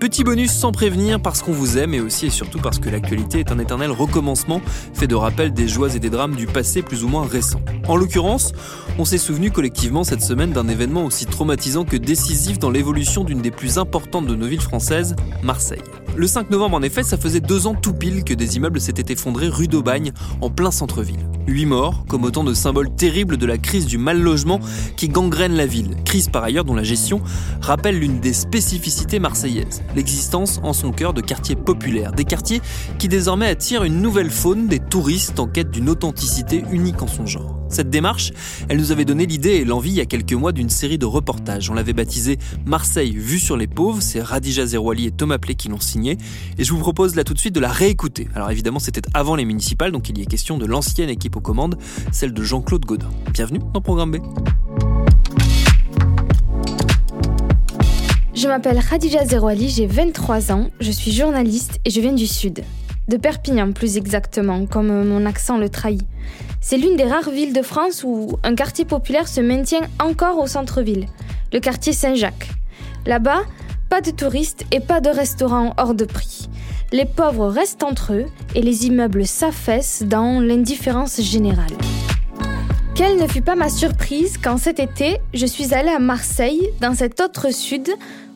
Petit bonus sans prévenir parce qu'on vous aime et aussi et surtout parce que l'actualité est un éternel recommencement fait de rappel des joies et des drames du passé plus ou moins récent. En l'occurrence, on s'est souvenu collectivement cette semaine d'un événement aussi traumatisant que décisif dans l'évolution d'une des plus importantes de nos villes françaises, Marseille. Le 5 novembre en effet, ça faisait deux ans tout pile que des immeubles s'étaient effondrés rue d'Aubagne, en plein centre-ville. Huit morts, comme autant de symboles terribles de la crise du mal logement qui gangrène la ville. Crise par ailleurs dont la gestion rappelle l'une des spécificités marseillaises, l'existence en son cœur de quartiers populaires, des quartiers qui désormais attirent une nouvelle faune, des touristes en quête d'une authenticité unique en son genre. Cette démarche, elle nous avait donné l'idée et l'envie il y a quelques mois d'une série de reportages. On l'avait baptisé Marseille vue sur les pauvres, c'est Radija Zerouali et Thomas Play qui l'ont signé, et je vous propose là tout de suite de la réécouter. Alors évidemment c'était avant les municipales, donc il y est question de l'ancienne équipe aux commandes, celle de Jean-Claude Godin. Bienvenue dans Programme B. Je m'appelle Khadija Zerouali, j'ai 23 ans, je suis journaliste et je viens du Sud. De Perpignan plus exactement, comme mon accent le trahit. C'est l'une des rares villes de France où un quartier populaire se maintient encore au centre-ville, le quartier Saint-Jacques. Là-bas, pas de touristes et pas de restaurants hors de prix. Les pauvres restent entre eux et les immeubles s'affaissent dans l'indifférence générale. Quelle ne fut pas ma surprise quand cet été, je suis allée à Marseille, dans cet autre sud,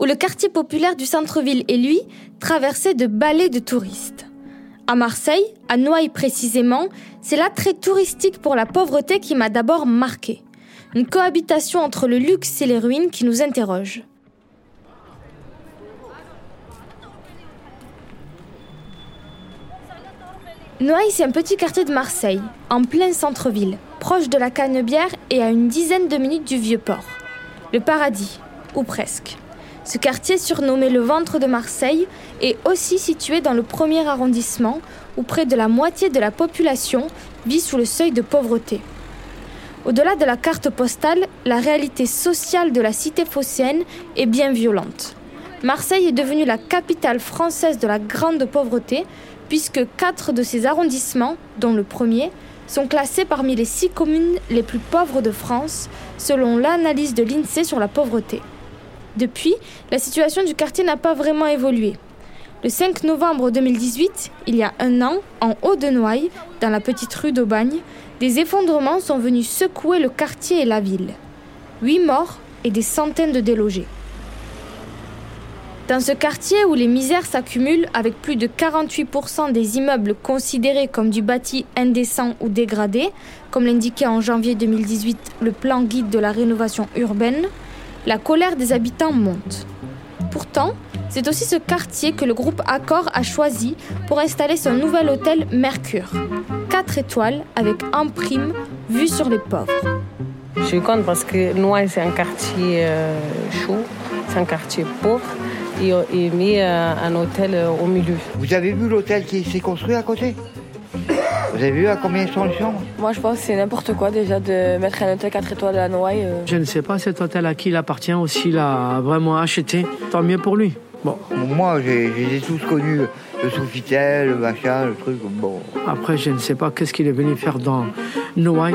où le quartier populaire du centre-ville et lui traversait de balais de touristes. À Marseille, à Noailles précisément, c'est l'attrait touristique pour la pauvreté qui m'a d'abord marqué. Une cohabitation entre le luxe et les ruines qui nous interroge. Noailles, c'est un petit quartier de Marseille, en plein centre-ville, proche de la Canebière et à une dizaine de minutes du Vieux-Port. Le paradis, ou presque. Ce quartier, surnommé le ventre de Marseille, est aussi situé dans le premier arrondissement, où près de la moitié de la population vit sous le seuil de pauvreté. Au-delà de la carte postale, la réalité sociale de la cité phocéenne est bien violente. Marseille est devenue la capitale française de la grande pauvreté, puisque quatre de ses arrondissements, dont le premier, sont classés parmi les six communes les plus pauvres de France, selon l'analyse de l'INSEE sur la pauvreté. Depuis, la situation du quartier n'a pas vraiment évolué. Le 5 novembre 2018, il y a un an, en haut de Noailles, dans la petite rue d'Aubagne, des effondrements sont venus secouer le quartier et la ville. Huit morts et des centaines de délogés. Dans ce quartier où les misères s'accumulent avec plus de 48% des immeubles considérés comme du bâti indécent ou dégradé, comme l'indiquait en janvier 2018 le plan guide de la rénovation urbaine, la colère des habitants monte. Pourtant, c'est aussi ce quartier que le groupe Accor a choisi pour installer son nouvel hôtel Mercure. 4 étoiles avec en prime vue sur les pauvres. Je suis contente parce que Noailles, c'est un quartier euh, chaud, c'est un quartier pauvre. Et il met euh, un hôtel euh, au milieu. Vous avez vu l'hôtel qui s'est construit à côté? Vous avez vu à combien ils sont Moi, je pense que c'est n'importe quoi déjà de mettre un hôtel 4 étoiles à Noailles. Je ne sais pas cet hôtel à qui il appartient ou s'il a vraiment acheté. Tant mieux pour lui. Bon. Moi, j'ai je les ai tous connus, le Sofitel, le machin, le truc. Bon. Après, je ne sais pas qu'est-ce qu'il est venu faire dans Noailles.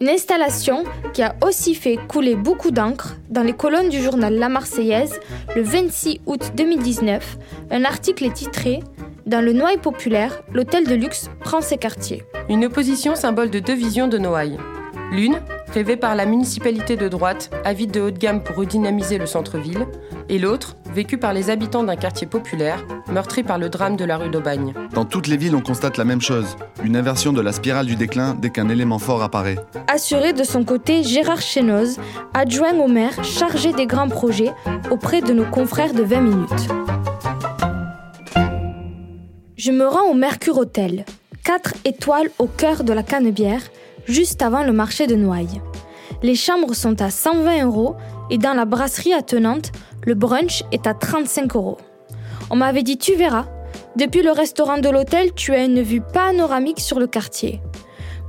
Une installation qui a aussi fait couler beaucoup d'encre dans les colonnes du journal La Marseillaise le 26 août 2019. Un article est titré Dans le Noailles populaire, l'hôtel de luxe prend ses quartiers. Une opposition symbole de deux visions de Noailles. L'une, rêvée par la municipalité de droite, avide de haut de gamme pour redynamiser le centre-ville, et l'autre, vécue par les habitants d'un quartier populaire, meurtri par le drame de la rue d'Aubagne. Dans toutes les villes, on constate la même chose, une inversion de la spirale du déclin dès qu'un élément fort apparaît. Assuré de son côté Gérard Chenoz, adjoint au maire chargé des grands projets auprès de nos confrères de 20 minutes. Je me rends au Mercure Hôtel, 4 étoiles au cœur de la Canebière, juste avant le marché de Noailles. Les chambres sont à 120 euros et dans la brasserie attenante, le brunch est à 35 euros. On m'avait dit tu verras, depuis le restaurant de l'hôtel, tu as une vue panoramique sur le quartier.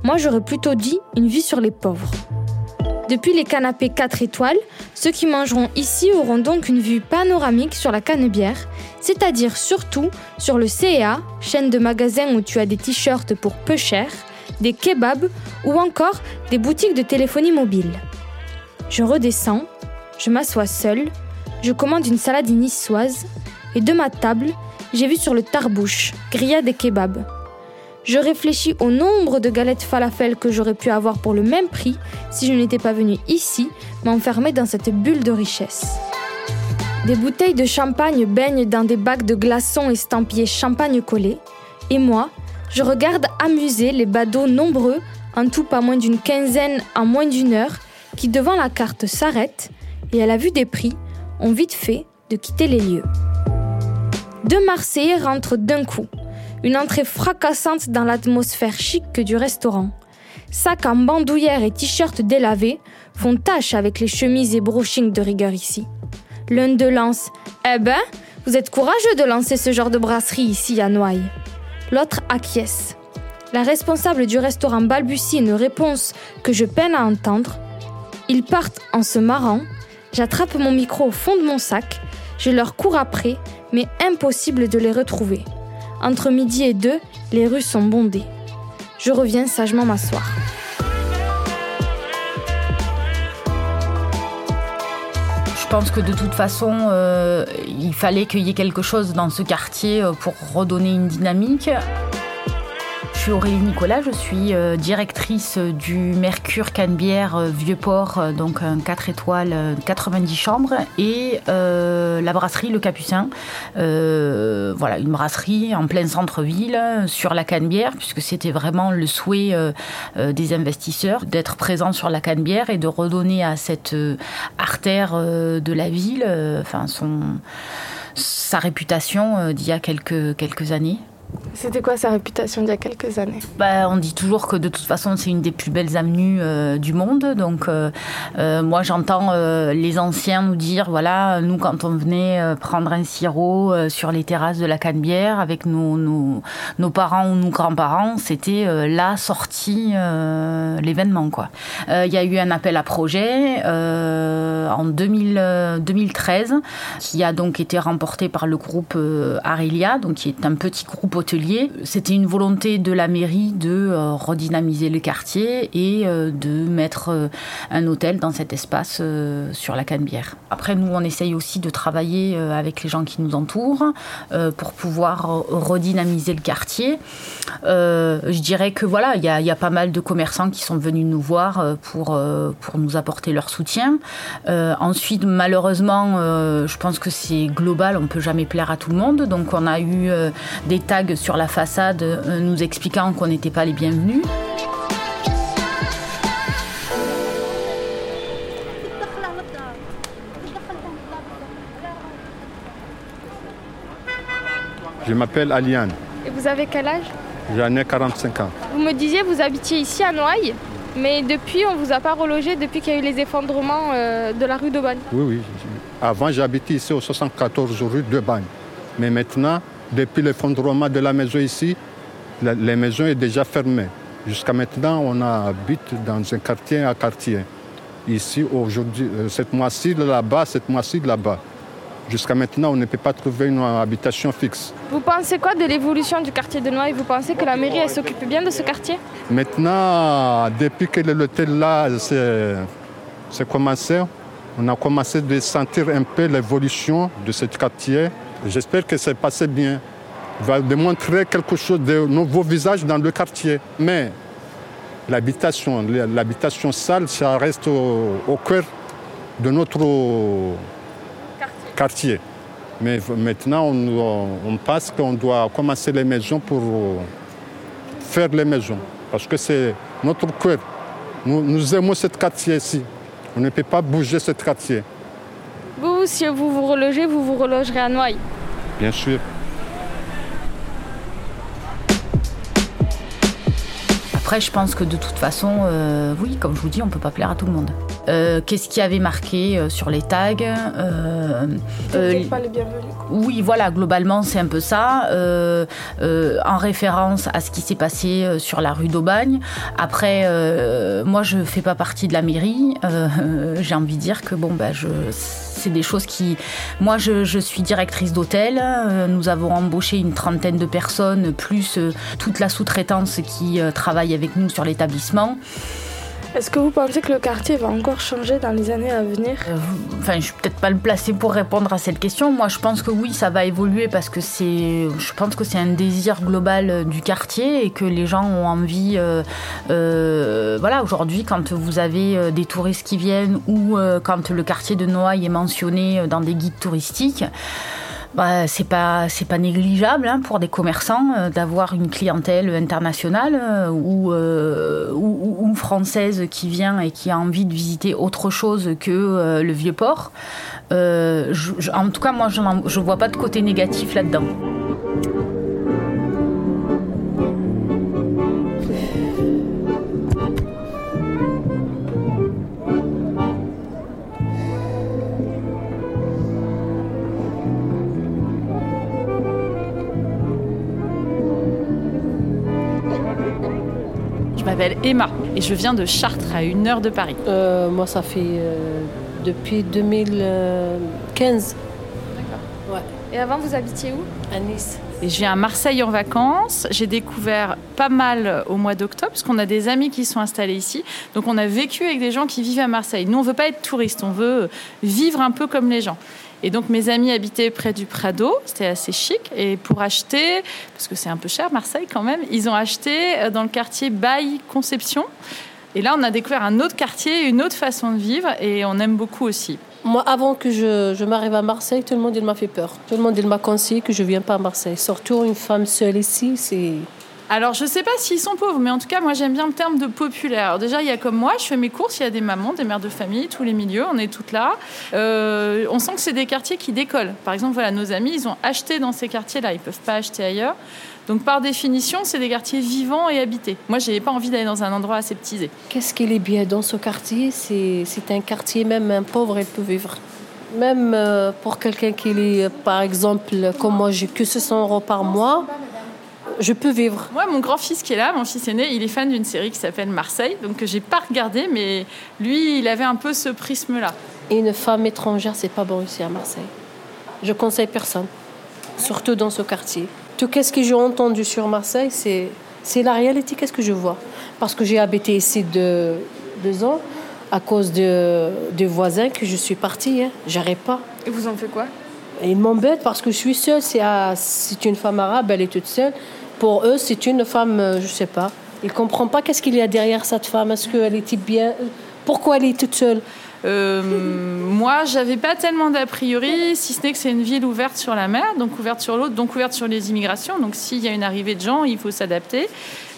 Moi, j'aurais plutôt dit une vue sur les pauvres. Depuis les canapés 4 étoiles, ceux qui mangeront ici auront donc une vue panoramique sur la Canebière, c'est-à-dire surtout sur le CEA, chaîne de magasins où tu as des t-shirts pour peu cher, des kebabs ou encore des boutiques de téléphonie mobile. Je redescends, je m'assois seule, je commande une salade niçoise et de ma table, j'ai vu sur le tarbouche, grillade et kebab. Je réfléchis au nombre de galettes falafel que j'aurais pu avoir pour le même prix si je n'étais pas venue ici m'enfermer dans cette bulle de richesse. Des bouteilles de champagne baignent dans des bacs de glaçons estampillés champagne collé, et moi, je regarde amuser les badauds nombreux, en tout pas moins d'une quinzaine en moins d'une heure, qui devant la carte s'arrêtent et à la vue des prix ont vite fait de quitter les lieux. Deux Marseillais rentrent d'un coup, une entrée fracassante dans l'atmosphère chic du restaurant. Sacs en bandoulière et t-shirts délavés font tache avec les chemises et brochings de rigueur ici. L'un de lance Eh ben, vous êtes courageux de lancer ce genre de brasserie ici à Noailles. L'autre acquiesce. La responsable du restaurant balbutie une réponse que je peine à entendre. Ils partent en se marrant. J'attrape mon micro au fond de mon sac. Je leur cours après, mais impossible de les retrouver. Entre midi et deux, les rues sont bondées. Je reviens sagement m'asseoir. Je pense que de toute façon, euh, il fallait qu'il y ait quelque chose dans ce quartier euh, pour redonner une dynamique. Je suis Aurélie Nicolas, je suis euh, directrice du Mercure Canebière Vieux-Port, donc un 4 étoiles, 90 chambres, et la brasserie Le Capucin. voilà, une brasserie en plein centre-ville, sur la Canebière, puisque c'était vraiment le souhait des investisseurs d'être présents sur la Canebière et de redonner à cette artère de la ville, enfin son, sa réputation d'il y a quelques années. C'était quoi sa réputation d'il y a quelques années bah, On dit toujours que de toute façon c'est une des plus belles avenues euh, du monde. Donc euh, euh, moi j'entends les anciens nous dire, voilà, nous quand on venait prendre un sirop sur les terrasses de la Canebière avec nos, nos, parents ou nos grands-parents, c'était la sortie, l'événement. Il y a eu un appel à projet en 2000, 2013 qui a donc été remporté par le groupe Arilia, donc qui est un petit groupe hôtelier. C'était une volonté de la mairie de euh, redynamiser le quartier et euh, de mettre euh, un hôtel dans cet espace sur la Canebière. Après, nous, on essaye aussi de travailler avec les gens qui nous entourent pour pouvoir redynamiser le quartier. je dirais que voilà, il y, y, a pas mal de commerçants qui sont venus nous voir pour, pour nous apporter leur soutien. ensuite, malheureusement, je pense que c'est global, on peut jamais plaire à tout le monde. Donc, on a eu des tags sur la façade euh, nous expliquant qu'on n'était pas les bienvenus. Je m'appelle Aliane. Et vous avez quel âge? J'en ai 45 ans. Vous me disiez vous habitiez ici à Noailles, mais depuis on vous a pas relogé depuis qu'il y a eu les effondrements euh, de la rue de Bagne. Oui, oui. Avant j'habitais ici au 74 rue de Bagne. Mais maintenant, depuis l'effondrement de la maison ici, la, les maisons sont déjà fermées. Jusqu'à maintenant, on habite dans un quartier à quartier. Ici, aujourd'hui, euh, cette mois-ci là-bas, cette mois-ci là-bas. Jusqu'à maintenant, on ne peut pas trouver une habitation fixe. Vous pensez quoi de l'évolution du quartier de Noailles? Vous pensez que la mairie s'occupe bien de ce quartier? Maintenant, depuis que l'hôtel là c'est commencé, on a commencé à sentir un peu l'évolution de ce quartier. J'espère que c'est passé bien. Il va démontrer quelque chose de nouveau visage dans le quartier. Mais l'habitation, l'habitation sale, ça reste au, cœur de notre quartier. Mais maintenant, on, on pense qu'on doit commencer les maisons pour faire les maisons. Parce que c'est notre cœur. Nous, nous aimons ce quartier ici. On ne peut pas bouger ce quartier. Vous, si vous vous relogez, vous vous relogerez à Noailles Bien sûr. Après, je pense que de toute façon, euh, oui, comme je vous dis, on peut pas plaire à tout le monde. Euh, qu'est-ce qui avait marqué euh, sur les tags euh, pas les bienvenus. Oui, voilà, globalement, c'est un peu ça, en référence à ce qui s'est passé sur la rue d'Aubagne. Après, moi, je fais pas partie de la mairie. J'ai envie de dire que bon, ben, je c'est des choses qui. Moi, je, suis directrice d'hôtel. Euh, nous avons embauché une trentaine de personnes, plus euh, toute la sous-traitance qui euh, travaille avec nous sur l'établissement. Est-ce que vous pensez que le quartier va encore changer dans les années à venir euh, Enfin, je suis peut-être pas le placé pour répondre à cette question. Moi, je pense que oui, ça va évoluer parce que c'est, je pense que c'est un désir global euh, du quartier et que les gens ont envie. Euh, voilà, aujourd'hui, quand vous avez des touristes qui viennent ou quand le quartier de Noailles est mentionné dans des guides touristiques bah, c'est pas c'est pas négligeable hein, pour des commerçants euh, d'avoir une clientèle internationale euh, euh, ou, ou, française qui vient et qui a envie de visiter autre chose que le vieux port. en tout cas, moi, je, je vois pas de côté négatif là-dedans. M'appelle Emma et je viens de Chartres, à une heure de Paris. Euh, moi, ça fait euh, depuis 2015. D'accord. Et avant, vous habitiez où? À Nice. Et je viens à Marseille en vacances. J'ai découvert pas mal au mois d'octobre, parce qu'on a des amis qui sont installés ici. Donc on a vécu avec des gens qui vivent à Marseille. Nous, on veut pas être touristes, on veut vivre un peu comme les gens. Et donc mes amis habitaient près du Prado, c'était assez chic. Et pour acheter, parce que c'est un peu cher Marseille quand même, ils ont acheté euh, dans le quartier Baille Conception. Et là, on a découvert un autre quartier, une autre façon de vivre, et on aime beaucoup aussi. Moi, avant que je, m'arrive à Marseille, tout le monde m'a fait peur. Tout le monde m'a conseillé que je viens pas à Marseille. Surtout une femme seule ici, c'est alors, je ne sais pas s'ils sont pauvres, mais en tout cas, moi, j'aime bien le terme de populaire. Alors, déjà, il y a comme moi, je fais mes courses, il y a des mamans, des mères de famille, tous les milieux, on est toutes là. Euh, on sent que c'est des quartiers qui décollent. Par exemple, voilà, nos amis, ils ont acheté dans ces quartiers-là, ils ne peuvent pas acheter ailleurs. Donc, par définition, c'est des quartiers vivants et habités. Moi, je n'avais pas envie d'aller dans un endroit aseptisé. Qu'est-ce qu'il est bien dans ce quartier? C'est un quartier, même un pauvre, il peut vivre. Même euh, pour quelqu'un qui est, par exemple, comme moi, j'ai que 600 euros par mois je peux vivre. Moi, mon grand-fils qui est là, mon fils aîné, il est fan d'une série qui s'appelle Marseille, donc que j'ai pas regardé, mais lui, il avait un peu ce prisme-là. Et une femme étrangère, c'est pas bon ici à Marseille. Je conseille personne, surtout dans ce quartier. Tout ce que j'ai entendu sur Marseille, c'est c'est la réalité. Qu'est-ce que je vois? Parce que j'ai habité ici deux, deux ans à cause de, de voisins que je suis partie. Hein. J'arrive pas. Et vous en faites quoi? Ils m'embêtent parce que je suis seule. C'est une femme arabe, elle est toute seule. Pour eux, c'est une femme, euh, je ne sais pas. Ils ne comprennent pas qu'est-ce qu'il y a derrière cette femme. Est-ce qu'elle était bien? Pourquoi elle est toute seule? Euh, moi, j'avais pas tellement d'a priori, si ce n'est que c'est une ville ouverte sur la mer, donc ouverte sur l'autre, donc ouverte sur les immigrations. Donc s'il y a une arrivée de gens, il faut s'adapter.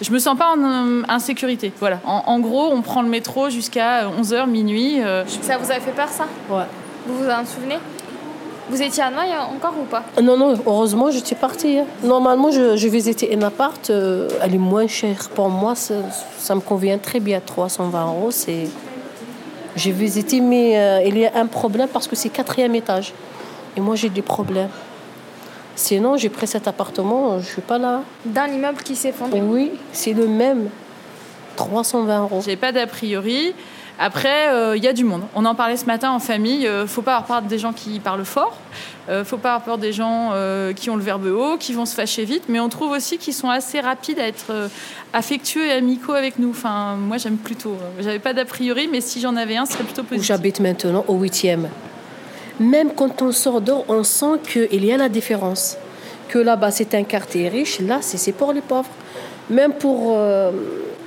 Je me sens pas en euh, insécurité. Voilà. En, gros, on prend le métro jusqu'à 11h, minuit. Ça vous a fait peur, ça? Ouais. Vous vous en souvenez? Vous étiez à Noailles encore ou pas? Non, non, heureusement, j'étais partie. Hein. Normalement, je, je visitais un appart. Euh, elle est moins chère pour moi. Ça, ça, me convient très bien. 320 euros, c'est. J'ai visité, mais euh, il y a un problème parce que c'est quatrième étage. Et moi, j'ai des problèmes. Sinon, j'ai pris cet appartement, je ne suis pas là. Dans l'immeuble qui s'effondre Oui, c'est le même. 320 euros. J'ai pas d'a priori. Après, euh, il y a du monde. On en parlait ce matin en famille. Euh, faut pas avoir peur des gens qui parlent fort. Euh, faut pas avoir peur des gens euh, qui ont le verbe haut, qui vont se fâcher vite. Mais on trouve aussi qu'ils sont assez rapides à être euh, affectueux et amicaux avec nous. Enfin, moi, j'aime plutôt. J'avais pas d'a priori, mais si j'en avais un, ce serait plutôt Où positif. j'habite maintenant, au huitième. Même quand on sort dehors, on sent qu'il y a la différence. Que là-bas, c'est un quartier riche, là, c'est c'est pour les pauvres. Même pour... euh,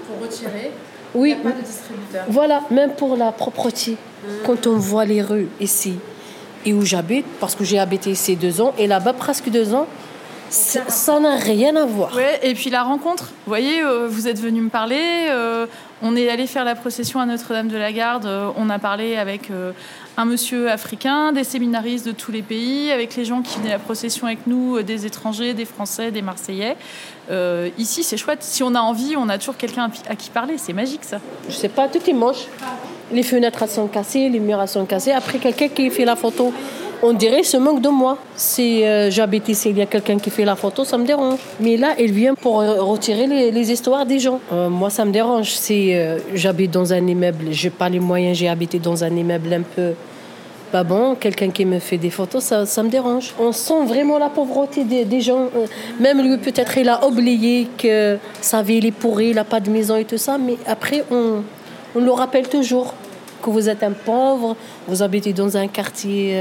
Pour retirer. Oui, pas de distributeur. voilà, même pour la propreté. Quand on voit les rues ici et où j'habite, parce que j'ai habité ici deux ans, et là-bas presque deux ans, ça n'a rien à voir. Ouais, et puis la rencontre. Vous voyez, euh, vous êtes venu me parler. euh, on est allé faire la procession à Notre-Dame de la Garde. euh, on a parlé avec euh, un monsieur africain, des séminaristes de tous les pays, avec les gens qui venaient à la procession avec nous, euh, des étrangers, des Français, des Marseillais. Euh, ici, c'est chouette. Si on a envie, on a toujours quelqu'un à qui parler. C'est magique, ça. Je sais pas, tout est moche. Les fenêtres sont cassées, les murs sont cassés. Après, quelqu'un qui fait la photo, on dirait se moque de moi. Si euh, j'habite ici, il y a quelqu'un qui fait la photo, ça me dérange. Mais là, elle vient pour euh, retirer les, histoires des gens. Euh, moi, ça me dérange. Si j'habite dans un immeuble, j'ai pas les moyens, j'ai habité dans un immeuble un peu. Pas bon, quelqu'un qui me fait des photos, ça, me dérange. On sent vraiment la pauvreté des, gens. Même lui, peut-être, il a oublié que sa ville est pourrie, il n'a pas de maison et tout ça. Mais après, on le rappelle toujours que vous êtes un pauvre, vous habitez dans un quartier.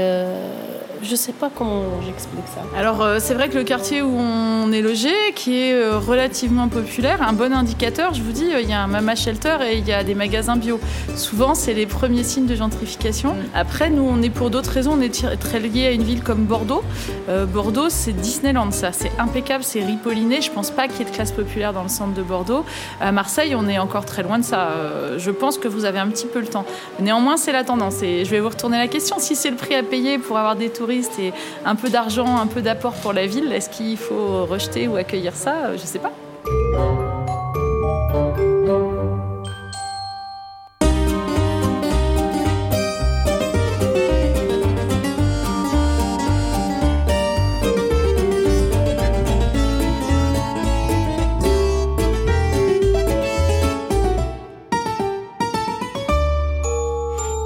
Je sais pas comment j'explique ça. Alors euh, c'est vrai que le quartier où on est logé, qui est euh, relativement populaire, un bon indicateur, je vous dis, euh, il y a un mama shelter et il y a des magasins bio. Souvent c'est les premiers signes de gentrification. Après nous on est pour d'autres raisons, on est très lié à une ville comme Bordeaux. Euh, Bordeaux c'est Disneyland ça, c'est impeccable, c'est ripolliné. Je pense pas qu'il y ait de classe populaire dans le centre de Bordeaux. À Marseille on est encore très loin de ça. Euh, je pense que vous avez un petit peu le temps. Néanmoins c'est la tendance et je vais vous retourner la question. Si c'est le prix à payer pour avoir des touristes et un peu d'argent, un peu d'apport pour la ville, est-ce qu'il faut rejeter ou accueillir ça? Euh, Je sais pas.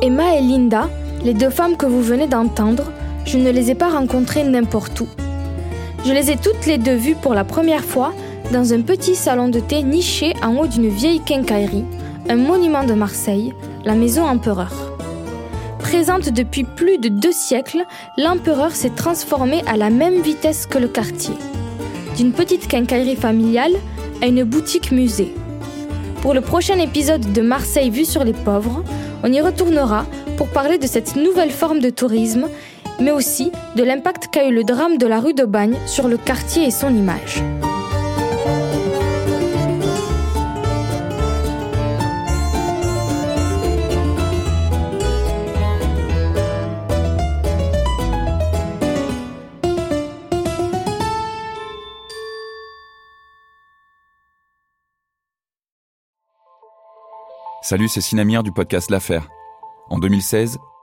Emma et Linda, les deux femmes que vous venez d'entendre, je ne les ai pas rencontrées n'importe où. Je les ai toutes les deux vues pour la première fois dans un petit salon de thé niché en haut d'une vieille quincaillerie, un monument de Marseille, la Maison Empereur. Présente depuis plus de deux siècles, l'Empereur s'est transformé à la même vitesse que le quartier. D'une petite quincaillerie familiale à une boutique musée. Pour le prochain épisode de Marseille vue sur les pauvres, on y retournera pour parler de cette nouvelle forme de tourisme, mais aussi de l'impact qu'a eu le drame de la rue de Bagne sur le quartier et son image. Salut, c'est Sinamir du podcast L'Affaire. En 2016,